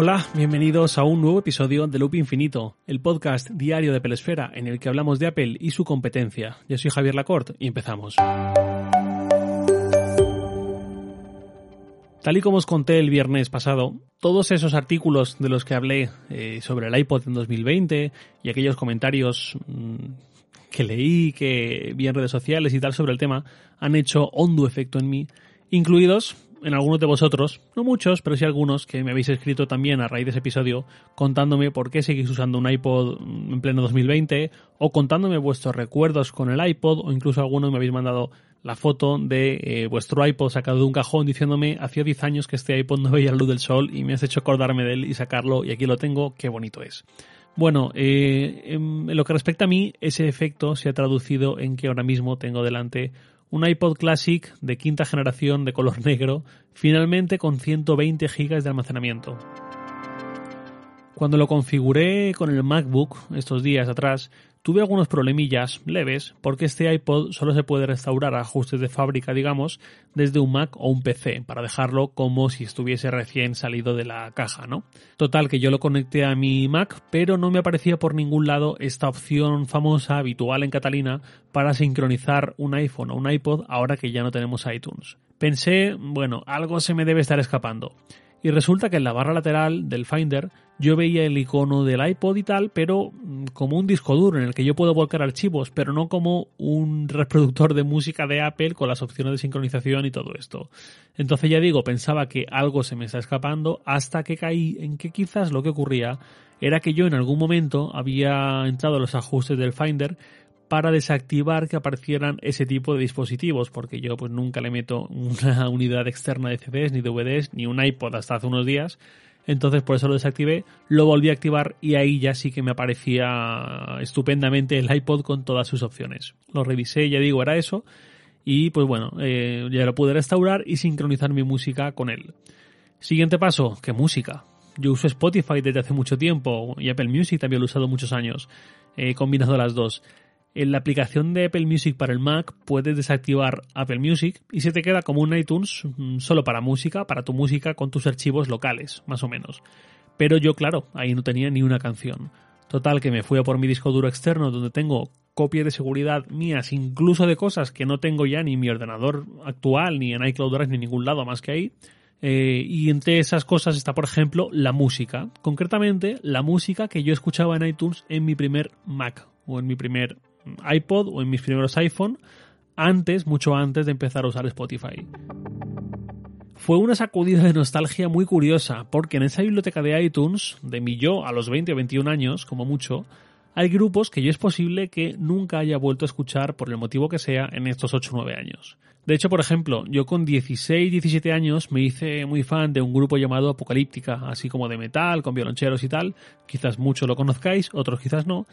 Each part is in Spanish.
Hola, bienvenidos a un nuevo episodio de Loop Infinito, el podcast diario de Pelesfera en el que hablamos de Apple y su competencia. Yo soy Javier Lacorte y empezamos. Tal y como os conté el viernes pasado, todos esos artículos de los que hablé eh, sobre el iPod en 2020 y aquellos comentarios mmm, que leí, que vi en redes sociales y tal sobre el tema, han hecho hondo efecto en mí, incluidos en algunos de vosotros, no muchos, pero sí algunos que me habéis escrito también a raíz de ese episodio contándome por qué seguís usando un iPod en pleno 2020 o contándome vuestros recuerdos con el iPod o incluso algunos me habéis mandado la foto de eh, vuestro iPod sacado de un cajón diciéndome hacía 10 años que este iPod no veía la luz del sol y me has hecho acordarme de él y sacarlo y aquí lo tengo, qué bonito es. Bueno, eh, en lo que respecta a mí, ese efecto se ha traducido en que ahora mismo tengo delante un iPod Classic de quinta generación de color negro, finalmente con 120 GB de almacenamiento. Cuando lo configuré con el MacBook estos días atrás, tuve algunos problemillas leves porque este iPod solo se puede restaurar ajustes de fábrica, digamos, desde un Mac o un PC para dejarlo como si estuviese recién salido de la caja, ¿no? Total que yo lo conecté a mi Mac, pero no me aparecía por ningún lado esta opción famosa habitual en Catalina para sincronizar un iPhone o un iPod ahora que ya no tenemos iTunes. Pensé, bueno, algo se me debe estar escapando y resulta que en la barra lateral del Finder yo veía el icono del iPod y tal, pero mm, como un disco duro en el que yo puedo volcar archivos, pero no como un reproductor de música de Apple con las opciones de sincronización y todo esto. Entonces ya digo, pensaba que algo se me está escapando hasta que caí en que quizás lo que ocurría era que yo en algún momento había entrado a los ajustes del Finder para desactivar que aparecieran ese tipo de dispositivos, porque yo pues nunca le meto una unidad externa de CDs ni DVDs ni un iPod hasta hace unos días. Entonces por eso lo desactivé, lo volví a activar y ahí ya sí que me aparecía estupendamente el iPod con todas sus opciones. Lo revisé, ya digo, era eso. Y pues bueno, eh, ya lo pude restaurar y sincronizar mi música con él. Siguiente paso, ¿qué música? Yo uso Spotify desde hace mucho tiempo y Apple Music también lo he usado muchos años. He combinado las dos en la aplicación de Apple Music para el Mac puedes desactivar Apple Music y se te queda como un iTunes mm, solo para música, para tu música con tus archivos locales, más o menos. Pero yo, claro, ahí no tenía ni una canción. Total, que me fui a por mi disco duro externo donde tengo copias de seguridad mías, incluso de cosas que no tengo ya ni en mi ordenador actual, ni en iCloud Drive, ni en ningún lado más que ahí. Eh, y entre esas cosas está, por ejemplo, la música. Concretamente, la música que yo escuchaba en iTunes en mi primer Mac o en mi primer iPod o en mis primeros iPhone, antes, mucho antes de empezar a usar Spotify. Fue una sacudida de nostalgia muy curiosa, porque en esa biblioteca de iTunes, de mi yo a los 20 o 21 años, como mucho, hay grupos que yo es posible que nunca haya vuelto a escuchar por el motivo que sea en estos 8 o 9 años. De hecho, por ejemplo, yo con 16, 17 años me hice muy fan de un grupo llamado Apocalíptica, así como de metal, con violoncheros y tal. Quizás muchos lo conozcáis, otros quizás no.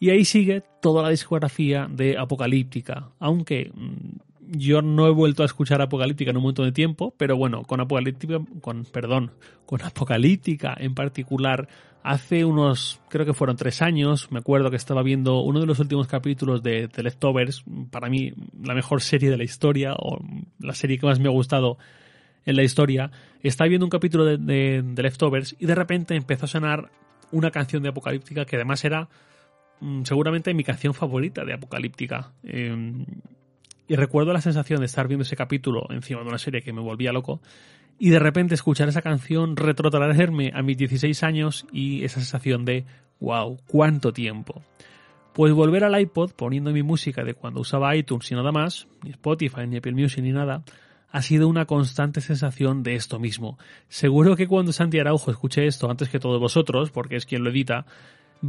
Y ahí sigue toda la discografía de Apocalíptica, aunque mm, yo no he vuelto a escuchar Apocalíptica en un montón de tiempo, pero bueno, con Apocalíptica, con, perdón, con Apocalíptica en particular, hace unos, creo que fueron tres años, me acuerdo que estaba viendo uno de los últimos capítulos de The Leftovers, para mí la mejor serie de la historia, o la serie que más me ha gustado en la historia, estaba viendo un capítulo de, de Leftovers y de repente empezó a sonar una canción de Apocalíptica que además era seguramente mi canción favorita de Apocalíptica. Em, y recuerdo la sensación de estar viendo ese capítulo encima de una serie que me volvía loco y de repente escuchar esa canción retrotraerme a mis 16 años y esa sensación de wow, cuánto tiempo. Pues volver al iPod poniendo mi música de cuando usaba iTunes y nada más, ni Spotify, ni Apple Music, ni nada, ha sido una constante sensación de esto mismo. Seguro que cuando Santi Araujo escuche esto antes que todos vosotros, porque es quien lo edita,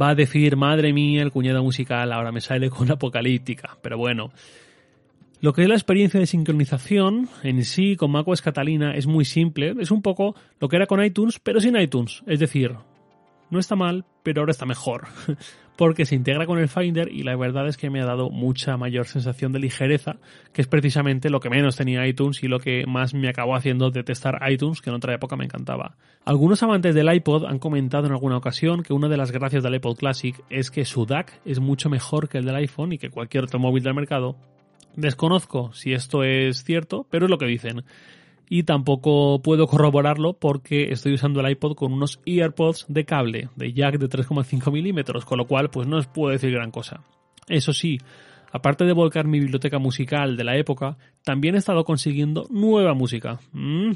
va a decir, madre mía, el cuñado musical ahora me sale con apocalíptica. Pero bueno, lo que es la experiencia de sincronización en sí con macOS Catalina es muy simple. Es un poco lo que era con iTunes, pero sin iTunes. Es decir, no está mal, pero ahora está mejor. Porque se integra con el Finder y la verdad es que me ha dado mucha mayor sensación de ligereza, que es precisamente lo que menos tenía iTunes y lo que más me acabó haciendo detestar iTunes, que en otra época me encantaba. Algunos amantes del iPod han comentado en alguna ocasión que una de las gracias del iPod Classic es que su DAC es mucho mejor que el del iPhone y que cualquier otro móvil del mercado. Desconozco si esto es cierto, pero es lo que dicen. Y tampoco puedo corroborarlo porque estoy usando el iPod con unos EarPods de cable, de jack de 3,5 milímetros, con lo cual pues no os puedo decir gran cosa. Eso sí, aparte de volcar mi biblioteca musical de la época, también he estado consiguiendo nueva música. Mm.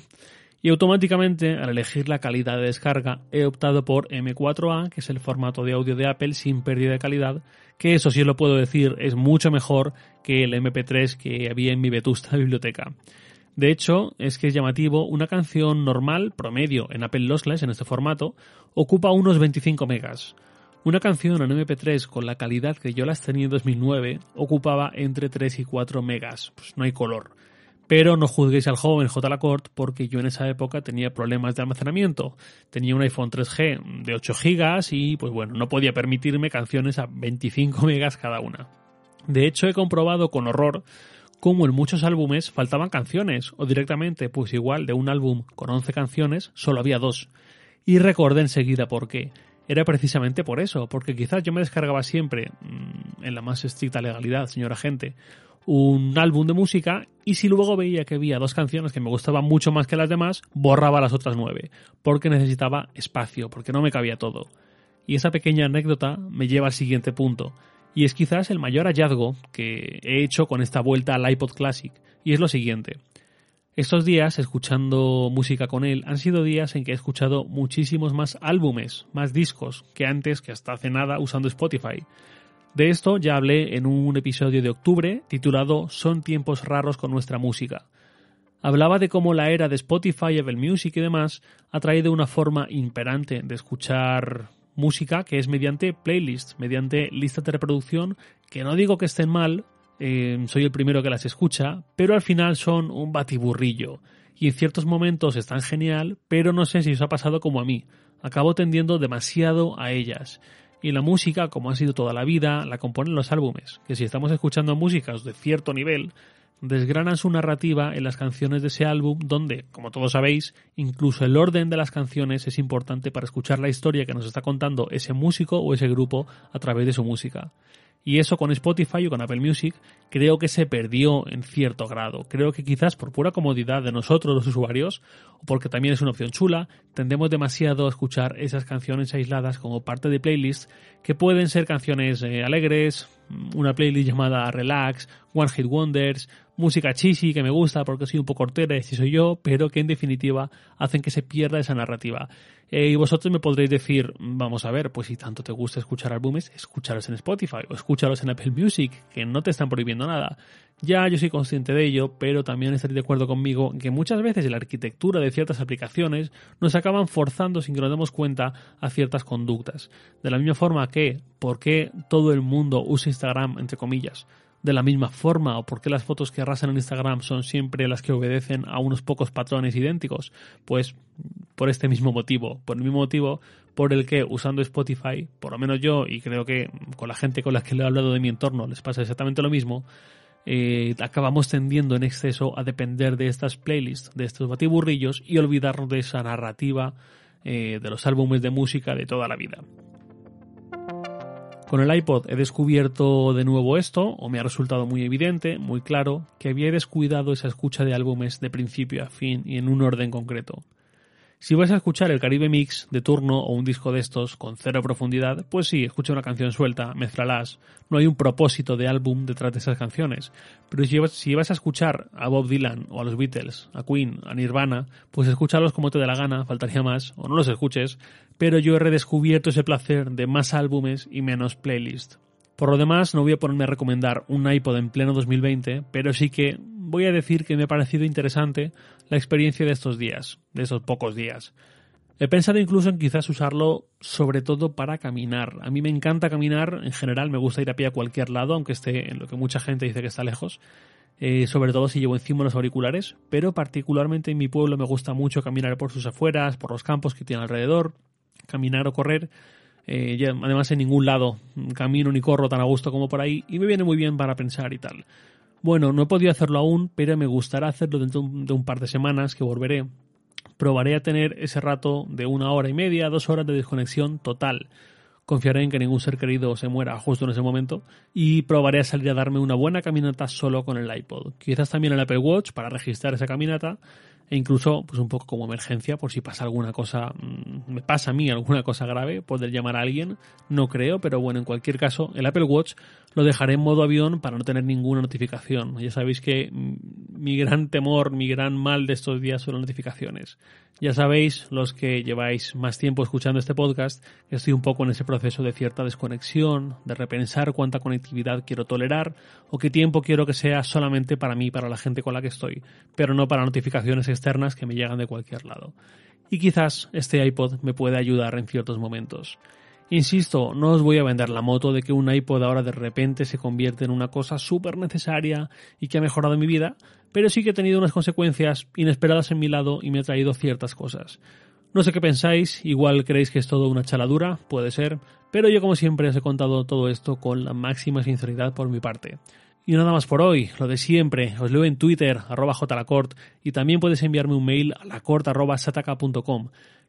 Y automáticamente, al elegir la calidad de descarga, he optado por M4A, que es el formato de audio de Apple sin pérdida de calidad, que eso sí lo puedo decir, es mucho mejor que el MP3 que había en mi vetusta biblioteca. De hecho, es que es llamativo, una canción normal, promedio, en Apple Lossless, en este formato, ocupa unos 25 megas. Una canción en MP3 con la calidad que yo las tenía en 2009 ocupaba entre 3 y 4 megas. Pues no hay color. Pero no juzguéis al joven J. Porque yo en esa época tenía problemas de almacenamiento. Tenía un iPhone 3G de 8 GB y pues bueno, no podía permitirme canciones a 25 megas cada una. De hecho, he comprobado con horror cómo en muchos álbumes faltaban canciones o directamente pues igual de un álbum con 11 canciones solo había dos. Y recordé enseguida por qué era precisamente por eso, porque quizás yo me descargaba siempre, mm, en la más estricta legalidad, señora gente, un álbum de música y si luego veía que había dos canciones que me gustaban mucho más que las demás, borraba las otras nueve, porque necesitaba espacio, porque no me cabía todo. Y esa pequeña anécdota me lleva al siguiente punto, y es quizás el mayor hallazgo que he hecho con esta vuelta al iPod Classic, y es lo siguiente. Estos días, escuchando música con él, han sido días en que he escuchado muchísimos más álbumes, más discos, que antes, que hasta hace nada, usando Spotify. De esto ya hablé en un episodio de octubre titulado Son tiempos raros con nuestra música. Hablaba de cómo la era de Spotify, Apple Music y demás ha traído una forma imperante de escuchar música que es mediante playlists, mediante listas de reproducción, que no digo que estén mal, eh, soy el primero que las escucha, pero al final son un batiburrillo. Y en ciertos momentos están genial, pero no sé si os ha pasado como a mí. Acabo tendiendo demasiado a ellas. Y la música, como ha sido toda la vida, la componen los álbumes, que si estamos escuchando músicas de cierto nivel, desgranan su narrativa en las canciones de ese álbum, donde, como todos sabéis, incluso el orden de las canciones es importante para escuchar la historia que nos está contando ese músico o ese grupo a través de su música. Y eso con Spotify o con Apple Music creo que se perdió en cierto grado. Creo que quizás por pura comodidad de nosotros los usuarios, o porque también es una opción chula, tendemos demasiado a escuchar esas canciones aisladas como parte de playlists que pueden ser canciones eh, alegres, una playlist llamada Relax, One Hit Wonders, música cheesy que me gusta porque soy un poco hortera si soy yo, pero que en definitiva hacen que se pierda esa narrativa. Eh, y vosotros me podréis decir, vamos a ver, pues si tanto te gusta escuchar álbumes, escúchalos en Spotify o escúchalos en Apple Music, que no te están prohibiendo nada. Ya yo soy consciente de ello, pero también estaréis de acuerdo conmigo que muchas veces la arquitectura de ciertas aplicaciones nos acaban forzando sin que nos demos cuenta a ciertas conductas. De la misma forma que, ¿por qué todo el mundo usa Instagram, entre comillas? De la misma forma o por qué las fotos que arrasan en Instagram son siempre las que obedecen a unos pocos patrones idénticos? Pues por este mismo motivo, por el mismo motivo por el que usando Spotify, por lo menos yo y creo que con la gente con la que le he hablado de mi entorno les pasa exactamente lo mismo, eh, acabamos tendiendo en exceso a depender de estas playlists, de estos batiburrillos y olvidarnos de esa narrativa eh, de los álbumes de música de toda la vida. Con el iPod he descubierto de nuevo esto, o me ha resultado muy evidente, muy claro, que había descuidado esa escucha de álbumes de principio a fin y en un orden concreto. Si vais a escuchar el Caribe Mix de turno o un disco de estos con cero profundidad, pues sí, escucha una canción suelta, mezclalas. No hay un propósito de álbum detrás de esas canciones. Pero si, vas a escuchar a Bob Dylan o a los Beatles, a Queen, a Nirvana, pues escúchalos como te dé la gana, faltaría más, o no los escuches. Pero yo he redescubierto ese placer de más álbumes y menos playlist. Por lo demás, no voy a ponerme a recomendar un iPod en pleno 2020, pero sí que voy a decir que me ha parecido interesante la experiencia de estos días, de esos pocos días. He pensado incluso en quizás usarlo sobre todo para caminar. A mí me encanta caminar, en general me gusta ir a pie a cualquier lado, aunque esté en lo que mucha gente dice que está lejos, eh, sobre todo si llevo encima los auriculares, pero particularmente en mi pueblo me gusta mucho caminar por sus afueras, por los campos que tiene alrededor, caminar o correr eh, además, en ningún lado camino ni corro tan a gusto como por ahí y me viene muy bien para pensar y tal. Bueno, no he podido hacerlo aún, pero me gustará hacerlo dentro de un par de semanas que volveré. Probaré a tener ese rato de una hora y media, dos horas de desconexión total. Confiaré en que ningún ser querido se muera justo en ese momento y probaré a salir a darme una buena caminata solo con el iPod. Quizás también el Apple Watch para registrar esa caminata e incluso pues un poco como emergencia por si pasa alguna cosa, mm, me pasa a mí alguna cosa grave, poder llamar a alguien, no creo, pero bueno, en cualquier caso, el Apple Watch lo dejaré en modo avión para no tener ninguna notificación. Ya sabéis que mi gran temor, mi gran mal de estos días son las notificaciones. Ya sabéis, los que lleváis más tiempo escuchando este podcast, que estoy un poco en ese proceso de cierta desconexión, de repensar cuánta conectividad quiero tolerar o qué tiempo quiero que sea solamente para mí, para la gente con la que estoy, pero no para notificaciones externas que me llegan de cualquier lado. Y quizás este iPod me pueda ayudar en ciertos momentos. Insisto, no os voy a vender la moto de que un iPod ahora de repente se convierte en una cosa súper necesaria y que ha mejorado mi vida, pero sí que he tenido unas consecuencias inesperadas en mi lado y me ha traído ciertas cosas. No sé qué pensáis, igual creéis que es todo una chaladura, puede ser, pero yo como siempre os he contado todo esto con la máxima sinceridad por mi parte. Y nada más por hoy, lo de siempre, os leo en Twitter, arroba jlacort, y también puedes enviarme un mail a lacort.sataka.com.